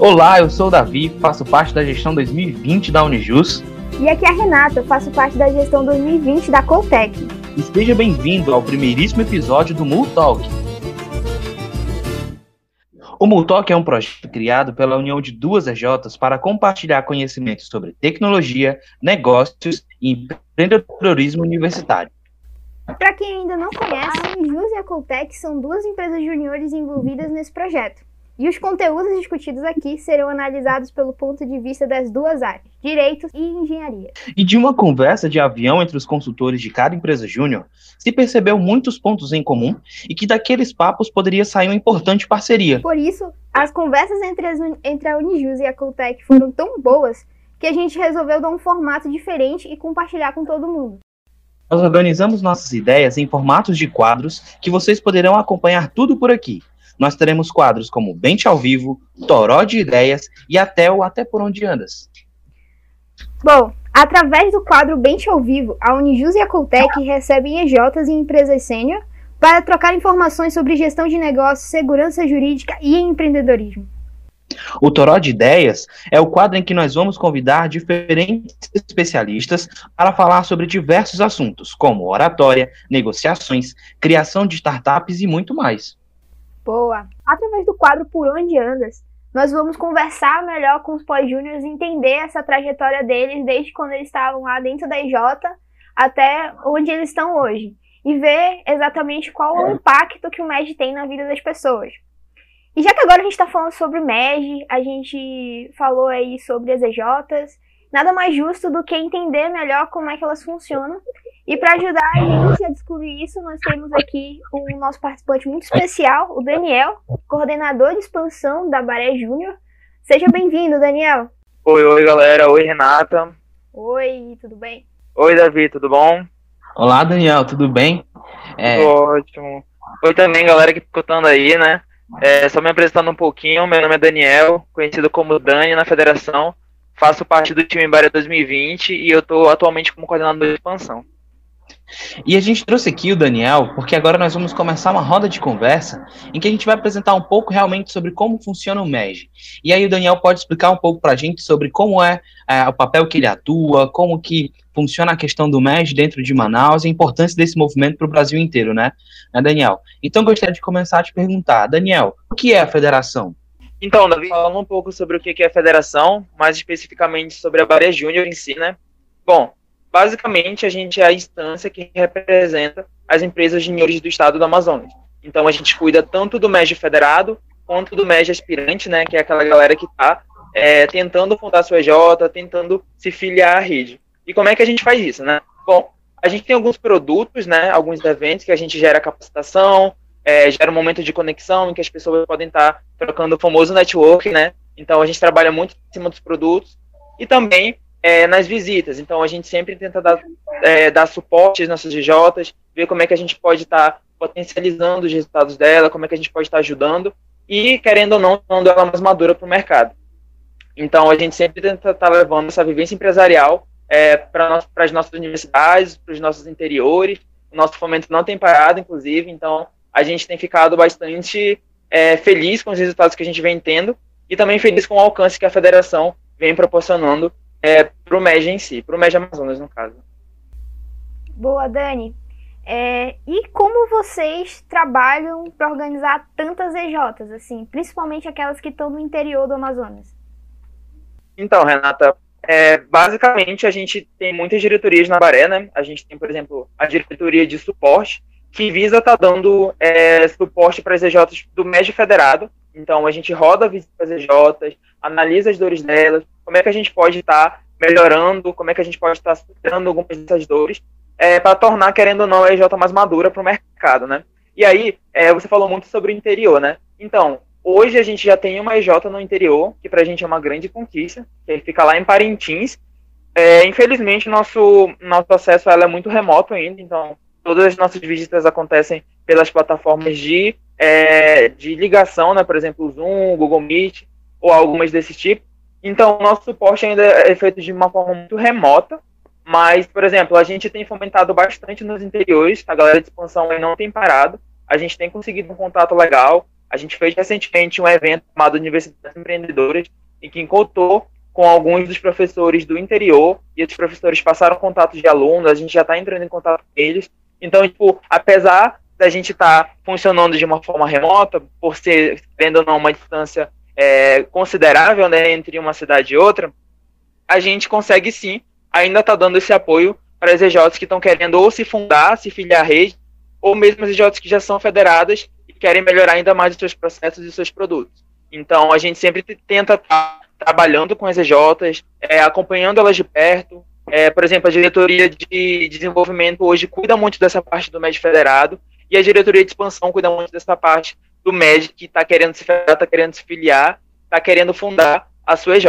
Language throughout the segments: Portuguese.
Olá, eu sou o Davi, faço parte da gestão 2020 da Unijus. E aqui é a Renata, faço parte da gestão 2020 da Coltec. Esteja bem-vindo ao primeiríssimo episódio do Multalk. O Multalk é um projeto criado pela união de duas EJs para compartilhar conhecimentos sobre tecnologia, negócios e empreendedorismo universitário. Para quem ainda não conhece, a Unijus e a Coltec são duas empresas juniores envolvidas nesse projeto. E os conteúdos discutidos aqui serão analisados pelo ponto de vista das duas áreas, direitos e engenharia. E de uma conversa de avião entre os consultores de cada empresa júnior, se percebeu muitos pontos em comum e que daqueles papos poderia sair uma importante parceria. Por isso, as conversas entre, as, entre a Unijus e a Coltec foram tão boas que a gente resolveu dar um formato diferente e compartilhar com todo mundo. Nós organizamos nossas ideias em formatos de quadros que vocês poderão acompanhar tudo por aqui nós teremos quadros como Bente ao Vivo, Toró de Ideias e até o Até Por Onde Andas. Bom, através do quadro Bente ao Vivo, a Unijus e a Coltec recebem EJs e empresas sênior para trocar informações sobre gestão de negócios, segurança jurídica e empreendedorismo. O Toró de Ideias é o quadro em que nós vamos convidar diferentes especialistas para falar sobre diversos assuntos, como oratória, negociações, criação de startups e muito mais. Boa! Através do quadro Por Onde Andas, nós vamos conversar melhor com os pós-júniors e entender essa trajetória deles desde quando eles estavam lá dentro da IJ até onde eles estão hoje. E ver exatamente qual é o impacto que o MED tem na vida das pessoas. E já que agora a gente está falando sobre o MED, a gente falou aí sobre as EJs, nada mais justo do que entender melhor como é que elas funcionam e para ajudar a gente a descobrir isso, nós temos aqui o nosso participante muito especial, o Daniel, coordenador de expansão da Baré Júnior. Seja bem-vindo, Daniel. Oi, oi, galera. Oi, Renata. Oi, tudo bem? Oi, Davi, tudo bom? Olá, Daniel, tudo bem? É... Tudo ótimo. Oi também, galera que tá escutando aí, né? É, só me apresentando um pouquinho, meu nome é Daniel, conhecido como Dani na federação. Faço parte do time Baré 2020 e eu estou atualmente como coordenador de expansão. E a gente trouxe aqui o Daniel, porque agora nós vamos começar uma roda de conversa em que a gente vai apresentar um pouco realmente sobre como funciona o MEG. E aí o Daniel pode explicar um pouco para a gente sobre como é, é, o papel que ele atua, como que funciona a questão do MEG dentro de Manaus e a importância desse movimento para o Brasil inteiro, né? né, Daniel? Então gostaria de começar a te perguntar, Daniel, o que é a federação? Então, Davi, falando um pouco sobre o que é a federação, mais especificamente sobre a Bahia Júnior em si, né? Bom, Basicamente, a gente é a instância que representa as empresas juniores do estado do Amazonas. Então, a gente cuida tanto do MEG federado quanto do MEG aspirante, né, que é aquela galera que está é, tentando fundar sua EJ, tentando se filiar à rede. E como é que a gente faz isso, né? Bom, a gente tem alguns produtos, né, alguns eventos que a gente gera capacitação, é, gera um momento de conexão em que as pessoas podem estar tá trocando o famoso network, né? Então a gente trabalha muito em cima dos produtos e também é, nas visitas. Então a gente sempre tenta dar, é, dar suporte às nossas DJs, ver como é que a gente pode estar tá potencializando os resultados dela, como é que a gente pode estar tá ajudando e, querendo ou não, tornando ela mais madura para o mercado. Então a gente sempre tenta estar tá levando essa vivência empresarial é, para as nossas universidades, para os nossos interiores. O nosso fomento não tem parado, inclusive, então a gente tem ficado bastante é, feliz com os resultados que a gente vem tendo e também feliz com o alcance que a federação vem proporcionando é, para o MEG em si, para o MEG Amazonas, no caso. Boa, Dani. É, e como vocês trabalham para organizar tantas EJs, assim, principalmente aquelas que estão no interior do Amazonas? Então, Renata, é, basicamente a gente tem muitas diretorias na Baré, né? A gente tem, por exemplo, a diretoria de suporte, que visa estar tá dando é, suporte para as EJs do MEG Federado. Então, a gente roda visita as EJs, analisa as dores delas, como é que a gente pode estar melhorando, como é que a gente pode estar superando algumas dessas dores, é, para tornar, querendo ou não, a EJ mais madura para o mercado, né? E aí, é, você falou muito sobre o interior, né? Então, hoje a gente já tem uma EJ no interior, que para a gente é uma grande conquista, que fica lá em Parintins. É, infelizmente, nosso, nosso acesso ela é muito remoto ainda, então todas as nossas visitas acontecem pelas plataformas de, é, de ligação, né? Por exemplo, Zoom, Google Meet, ou algumas desse tipo. Então, o nosso suporte ainda é feito de uma forma muito remota, mas, por exemplo, a gente tem fomentado bastante nos interiores, a galera de expansão não tem parado, a gente tem conseguido um contato legal, A gente fez recentemente um evento chamado Universidades Empreendedoras, em que encontrou com alguns dos professores do interior, e esses professores passaram contatos de alunos, a gente já está entrando em contato com eles. Então, tipo, apesar da gente estar tá funcionando de uma forma remota, por ser, tendo ou não, uma distância é, considerável né, entre uma cidade e outra, a gente consegue sim ainda estar tá dando esse apoio para as EJs que estão querendo ou se fundar, se filiar à rede, ou mesmo as EJs que já são federadas e querem melhorar ainda mais os seus processos e seus produtos. Então, a gente sempre tenta estar tá trabalhando com as EJs, é, acompanhando elas de perto. É, por exemplo, a diretoria de desenvolvimento hoje cuida muito dessa parte do MED federado e a diretoria de expansão cuida muito dessa parte do MED que está querendo se filiar, está querendo se filiar, está querendo fundar a sua EJ.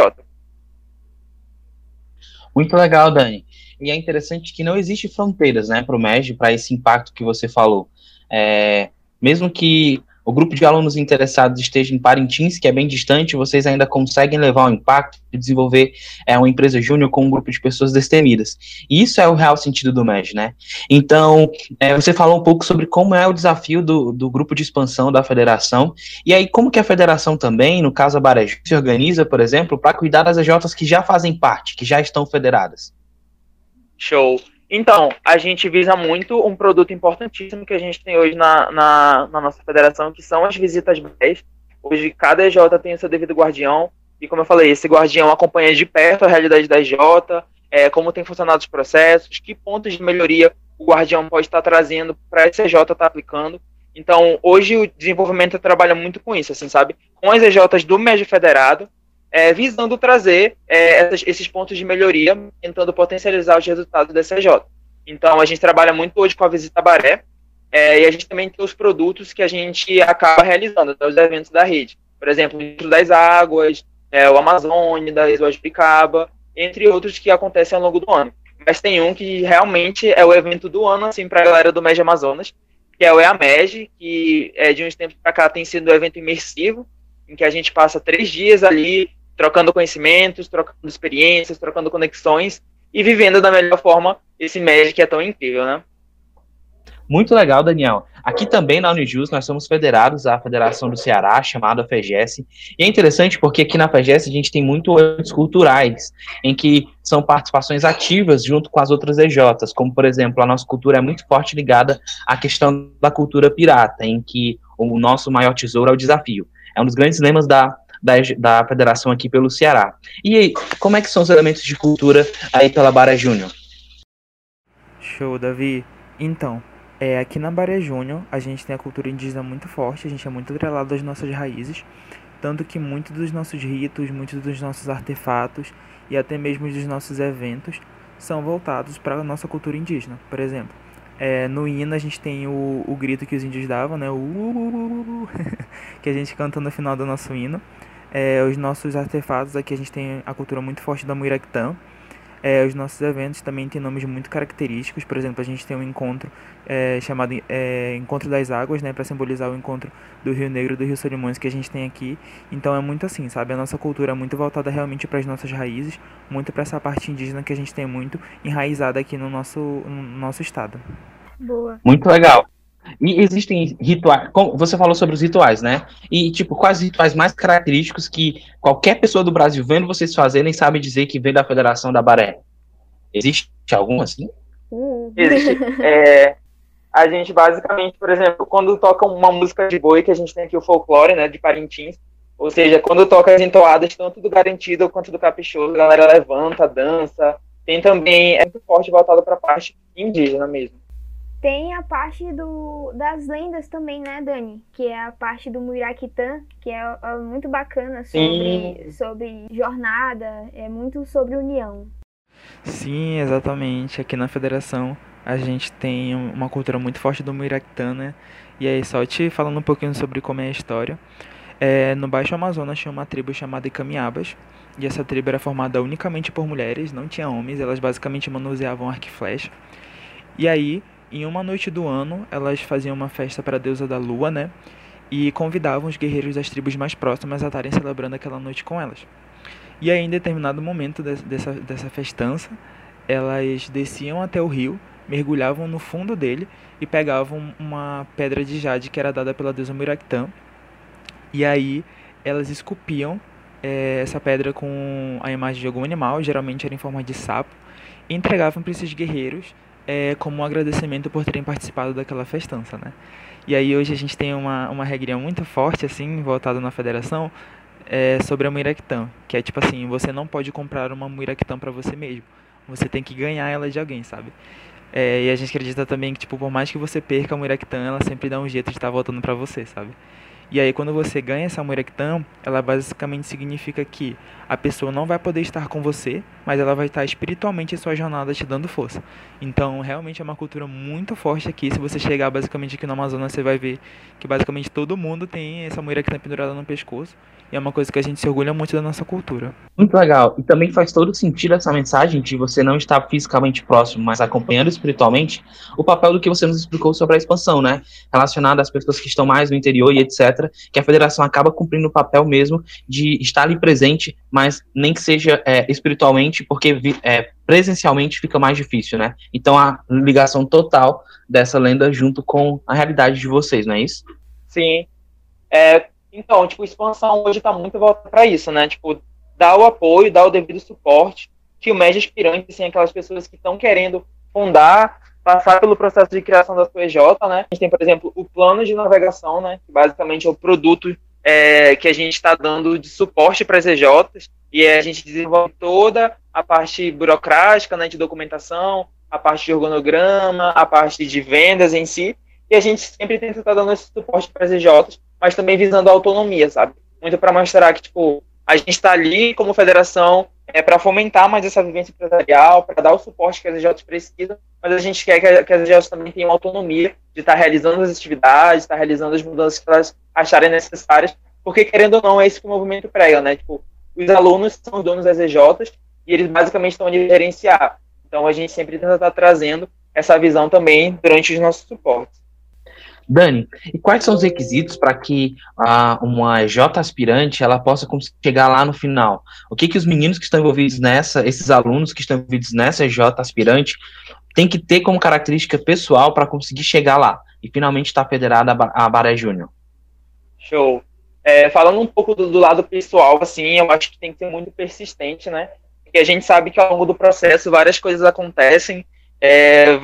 Muito legal, Dani. E é interessante que não existe fronteiras, né, para o MED, para esse impacto que você falou. É, mesmo que o grupo de alunos interessados esteja em Parintins, que é bem distante, vocês ainda conseguem levar um impacto e desenvolver é, uma empresa júnior com um grupo de pessoas destemidas. E isso é o real sentido do MED, né? Então, é, você falou um pouco sobre como é o desafio do, do grupo de expansão da federação, e aí como que a federação também, no caso a Barejo, se organiza, por exemplo, para cuidar das EJs que já fazem parte, que já estão federadas. Show. Então, a gente visa muito um produto importantíssimo que a gente tem hoje na, na, na nossa federação, que são as visitas BES. Hoje, cada EJ tem o seu devido guardião, e como eu falei, esse guardião acompanha de perto a realidade da EJ, é, como tem funcionado os processos, que pontos de melhoria o guardião pode estar trazendo para esse EJ estar aplicando. Então, hoje o desenvolvimento trabalha muito com isso, assim, sabe? Com as EJs do MED Federado, é, visando trazer é, esses pontos de melhoria, tentando potencializar os resultados da CJ. Então, a gente trabalha muito hoje com a Visita Baré, é, e a gente também tem os produtos que a gente acaba realizando, né, os eventos da rede. Por exemplo, o das Águas, é, o Amazônia, da Exoas Picaba, entre outros que acontecem ao longo do ano. Mas tem um que realmente é o evento do ano, assim, para a galera do MEG Amazonas, que é o EAMEG, que é, de uns tempos para cá tem sido um evento imersivo, em que a gente passa três dias ali trocando conhecimentos, trocando experiências, trocando conexões e vivendo da melhor forma esse médio que é tão incrível, né? Muito legal, Daniel. Aqui também na Unijus nós somos federados à Federação do Ceará, chamada FEGES. E é interessante porque aqui na FEGES a gente tem muito eventos culturais, em que são participações ativas junto com as outras EJs, como por exemplo, a nossa cultura é muito forte ligada à questão da cultura pirata, em que o nosso maior tesouro é o desafio. É um dos grandes lemas da da, da federação aqui pelo Ceará. E aí, como é que são os elementos de cultura aí pela Baré Júnior? Show, Davi. Então, é, aqui na Baré Júnior, a gente tem a cultura indígena muito forte, a gente é muito atrelado às nossas raízes, tanto que muitos dos nossos ritos, muitos dos nossos artefatos e até mesmo dos nossos eventos são voltados para a nossa cultura indígena. Por exemplo, é, no hino a gente tem o, o grito que os índios davam, né? O que a gente canta no final do nosso hino é, os nossos artefatos, aqui a gente tem a cultura muito forte da Muiractã. É, os nossos eventos também têm nomes muito característicos, por exemplo, a gente tem um encontro é, chamado é, Encontro das Águas, né, para simbolizar o encontro do Rio Negro e do Rio Solimões que a gente tem aqui. Então é muito assim, sabe? A nossa cultura é muito voltada realmente para as nossas raízes, muito para essa parte indígena que a gente tem muito enraizada aqui no nosso, no nosso estado. Boa. Muito legal. E existem rituais, você falou sobre os rituais, né? E, tipo, quais os rituais mais característicos que qualquer pessoa do Brasil vendo vocês fazerem sabe dizer que vem da Federação da Baré? Existe algum assim? Hum. Existe. É, a gente basicamente, por exemplo, quando toca uma música de boi, que a gente tem aqui o folclore, né, de Parintins, ou seja, quando toca as entoadas, tanto do garantido quanto do caprichoso, a galera levanta, dança. Tem também, é muito forte voltado para a parte indígena mesmo. Tem a parte do, das lendas também, né, Dani? Que é a parte do Muiraquitã, que é, é muito bacana sobre, sobre jornada, é muito sobre união. Sim, exatamente. Aqui na federação a gente tem uma cultura muito forte do Muiraquitã, né? E aí, só te falando um pouquinho sobre como é a história. É, no Baixo Amazonas tinha uma tribo chamada Icamiabas, e essa tribo era formada unicamente por mulheres, não tinha homens, elas basicamente manuseavam arco e flecha. E aí, em uma noite do ano, elas faziam uma festa para a deusa da lua, né? E convidavam os guerreiros das tribos mais próximas a estarem celebrando aquela noite com elas. E aí, em determinado momento dessa, dessa festança, elas desciam até o rio, mergulhavam no fundo dele e pegavam uma pedra de jade que era dada pela deusa Muiractã. E aí elas esculpiam é, essa pedra com a imagem de algum animal, geralmente era em forma de sapo, e entregavam para esses guerreiros é, como um agradecimento por terem participado daquela festança, né? E aí hoje a gente tem uma, uma regrinha muito forte, assim, voltada na federação, é, sobre a Muiractã, que é tipo assim, você não pode comprar uma Muiractã para você mesmo, você tem que ganhar ela de alguém, sabe? É, e a gente acredita também que, tipo, por mais que você perca a Muiractã, ela sempre dá um jeito de estar tá voltando para você, sabe? E aí, quando você ganha essa Murektan, ela basicamente significa que a pessoa não vai poder estar com você, mas ela vai estar espiritualmente em sua jornada te dando força. Então, realmente é uma cultura muito forte aqui. Se você chegar basicamente aqui no Amazonas, você vai ver que basicamente todo mundo tem essa Murektan pendurada no pescoço. E é uma coisa que a gente se orgulha muito da nossa cultura. Muito legal. E também faz todo sentido essa mensagem de você não estar fisicamente próximo, mas acompanhando espiritualmente, o papel do que você nos explicou sobre a expansão, né? Relacionado às pessoas que estão mais no interior e etc. Que a federação acaba cumprindo o papel mesmo de estar ali presente, mas nem que seja é, espiritualmente, porque é, presencialmente fica mais difícil, né? Então a ligação total dessa lenda junto com a realidade de vocês, não é isso? Sim. É, então, tipo, expansão hoje está muito voltada para isso, né? Tipo, dar o apoio, dar o devido suporte, que o médio aspirante, assim, aquelas pessoas que estão querendo fundar, passar pelo processo de criação da EJ, né? A gente tem, por exemplo, o plano de navegação, né? Que basicamente é o produto é, que a gente está dando de suporte para as EJs, e a gente desenvolve toda a parte burocrática, né, de documentação, a parte de organograma, a parte de vendas em si, e a gente sempre tenta estar tá dando esse suporte para as EJs, mas também visando a autonomia, sabe? Muito para mostrar que, tipo, a gente está ali como federação é, para fomentar mais essa vivência empresarial, para dar o suporte que as EJs precisam, mas a gente quer que, que as EJs também tenham autonomia de estar tá realizando as atividades, estar tá realizando as mudanças que elas acharem necessárias, porque, querendo ou não, é isso que o movimento prega, né? Tipo, os alunos são os donos das EJs e eles basicamente estão ali gerenciar. Então, a gente sempre tenta estar trazendo essa visão também durante os nossos suportes. Dani, e quais são os requisitos para que uma J aspirante ela possa chegar lá no final? O que que os meninos que estão envolvidos nessa, esses alunos que estão envolvidos nessa J aspirante, tem que ter como característica pessoal para conseguir chegar lá e finalmente estar tá federada a Baré Júnior? Show. É, falando um pouco do, do, lado pessoal, assim, eu acho que tem que ser muito persistente, né? Porque a gente sabe que ao longo do processo várias coisas acontecem é,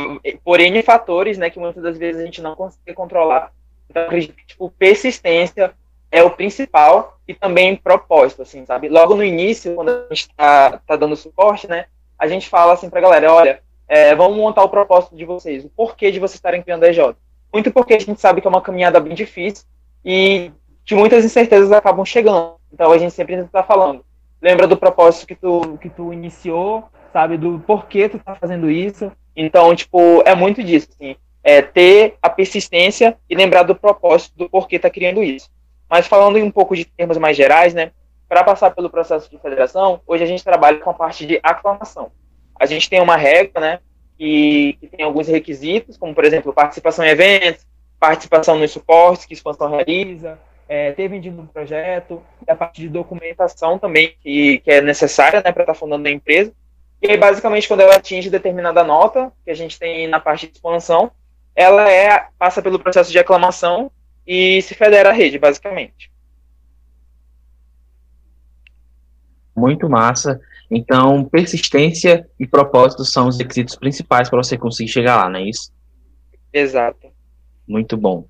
por N fatores, né, que muitas das vezes a gente não consegue controlar. Então, acredito que, tipo, persistência é o principal e também propósito, assim, sabe? Logo no início, quando a gente está tá dando suporte, né, a gente fala assim para a galera, olha, é, vamos montar o propósito de vocês, o porquê de vocês estarem criando a EJ. Muito porque a gente sabe que é uma caminhada bem difícil e que muitas incertezas acabam chegando. Então a gente sempre está falando. Lembra do propósito que tu, que tu iniciou, sabe? Do porquê tu está fazendo isso. Então, tipo, é muito disso, assim, é ter a persistência e lembrar do propósito, do porquê está criando isso. Mas falando um pouco de termos mais gerais, né, para passar pelo processo de federação, hoje a gente trabalha com a parte de aclamação. A gente tem uma regra, né, que, que tem alguns requisitos, como, por exemplo, participação em eventos, participação nos suportes que a expansão realiza, é, ter vendido um projeto, a parte de documentação também, que, que é necessária né, para estar tá fundando a empresa. E aí, basicamente, quando ela atinge determinada nota, que a gente tem na parte de expansão, ela é, passa pelo processo de aclamação e se federa a rede, basicamente. Muito massa. Então, persistência e propósito são os requisitos principais para você conseguir chegar lá, não é isso? Exato. Muito bom.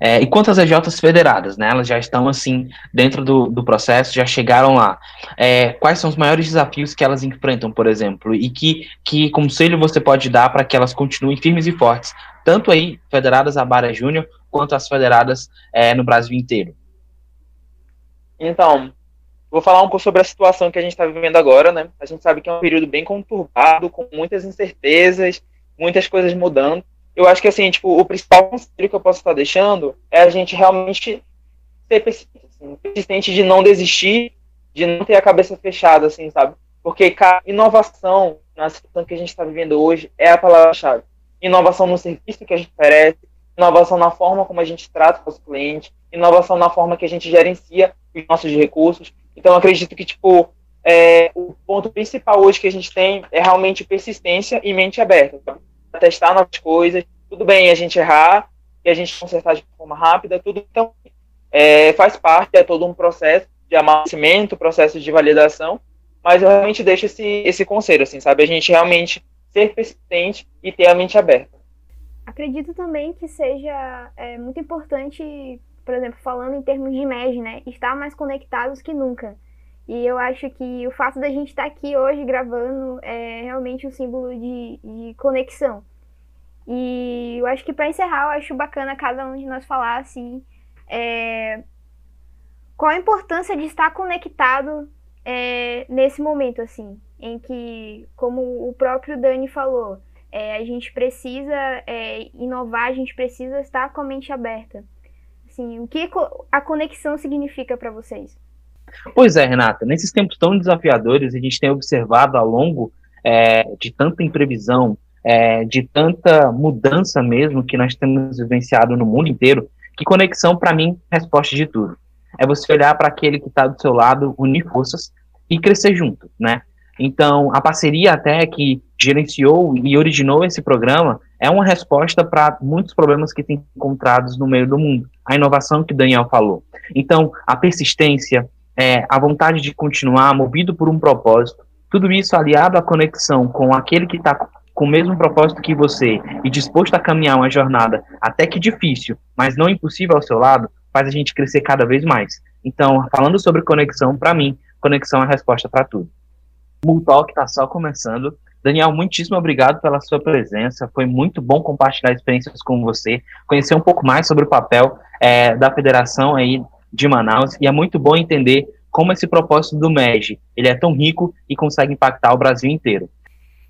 É, e quanto às EJs federadas, né? Elas já estão assim dentro do, do processo, já chegaram lá. É, quais são os maiores desafios que elas enfrentam, por exemplo, e que, que conselho você pode dar para que elas continuem firmes e fortes, tanto aí federadas a Bara Júnior quanto as federadas é, no Brasil inteiro? Então, vou falar um pouco sobre a situação que a gente está vivendo agora, né? A gente sabe que é um período bem conturbado, com muitas incertezas, muitas coisas mudando eu acho que assim, tipo, o principal conselho que eu posso estar deixando é a gente realmente ser persistente, assim, persistente de não desistir, de não ter a cabeça fechada, assim, sabe? Porque inovação na situação que a gente está vivendo hoje é a palavra-chave. Inovação no serviço que a gente oferece, inovação na forma como a gente trata os clientes, inovação na forma que a gente gerencia os nossos recursos. Então, acredito que, tipo, é, o ponto principal hoje que a gente tem é realmente persistência e mente aberta. Sabe? Testar novas coisas. Tudo bem a gente errar e a gente consertar de forma rápida, tudo. Então, é, faz parte, é todo um processo de amadurecimento, processo de validação, mas eu realmente deixo esse, esse conselho, assim, sabe? A gente realmente ser persistente e ter a mente aberta. Acredito também que seja é, muito importante, por exemplo, falando em termos de MEG, né? Estar mais conectados que nunca. E eu acho que o fato da gente estar aqui hoje gravando é realmente um símbolo de, de conexão. E eu acho que para encerrar, eu acho bacana cada um de nós falar assim, é, qual a importância de estar conectado é, nesse momento, assim, em que, como o próprio Dani falou, é, a gente precisa é, inovar, a gente precisa estar com a mente aberta. Assim, o que a conexão significa para vocês? Pois é, Renata, nesses tempos tão desafiadores, a gente tem observado ao longo é, de tanta imprevisão, é, de tanta mudança mesmo que nós temos vivenciado no mundo inteiro, que conexão, para mim, resposta de tudo. É você olhar para aquele que está do seu lado, unir forças e crescer junto, né? Então, a parceria até que gerenciou e originou esse programa é uma resposta para muitos problemas que tem encontrados no meio do mundo. A inovação que Daniel falou. Então, a persistência, é, a vontade de continuar movido por um propósito, tudo isso aliado à conexão com aquele que está com o mesmo propósito que você e disposto a caminhar uma jornada até que difícil, mas não impossível ao seu lado, faz a gente crescer cada vez mais. Então, falando sobre conexão, para mim, conexão é a resposta para tudo. O Multalk está só começando. Daniel, muitíssimo obrigado pela sua presença. Foi muito bom compartilhar experiências com você, conhecer um pouco mais sobre o papel é, da federação aí de Manaus e é muito bom entender como esse propósito do MEG ele é tão rico e consegue impactar o Brasil inteiro.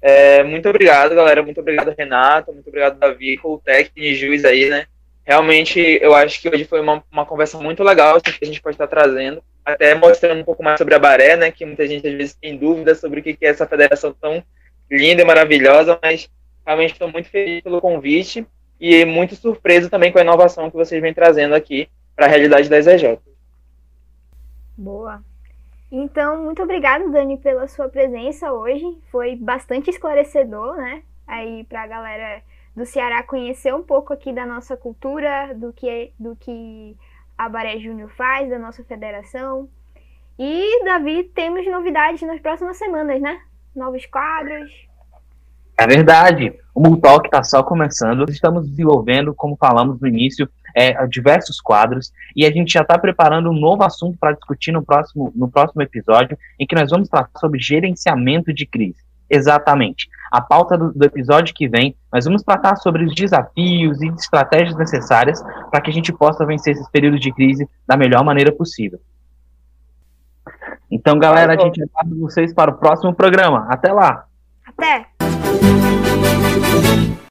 É, muito obrigado, galera. Muito obrigado, Renato. Muito obrigado, Davi, Coltec e Juiz aí, né? Realmente, eu acho que hoje foi uma, uma conversa muito legal assim, que a gente pode estar trazendo. Até mostrando um pouco mais sobre a Baré, né? Que muita gente às vezes tem dúvidas sobre o que é essa federação tão linda e maravilhosa, mas realmente estou muito feliz pelo convite e muito surpreso também com a inovação que vocês vêm trazendo aqui para a realidade da EZJ. Boa. Então, muito obrigada, Dani, pela sua presença hoje. Foi bastante esclarecedor, né? Aí para a galera do Ceará conhecer um pouco aqui da nossa cultura, do que, do que a Baré Júnior faz, da nossa federação. E, Davi, temos novidades nas próximas semanas, né? Novos quadros. É verdade. O Multalk está só começando. Estamos desenvolvendo, como falamos no início, é, diversos quadros e a gente já está preparando um novo assunto para discutir no próximo, no próximo episódio, em que nós vamos tratar sobre gerenciamento de crise. Exatamente. A pauta do, do episódio que vem, nós vamos tratar sobre os desafios e estratégias necessárias para que a gente possa vencer esses períodos de crise da melhor maneira possível. Então, galera, a gente aguarda vocês para o próximo programa. Até lá! Até! Thank you.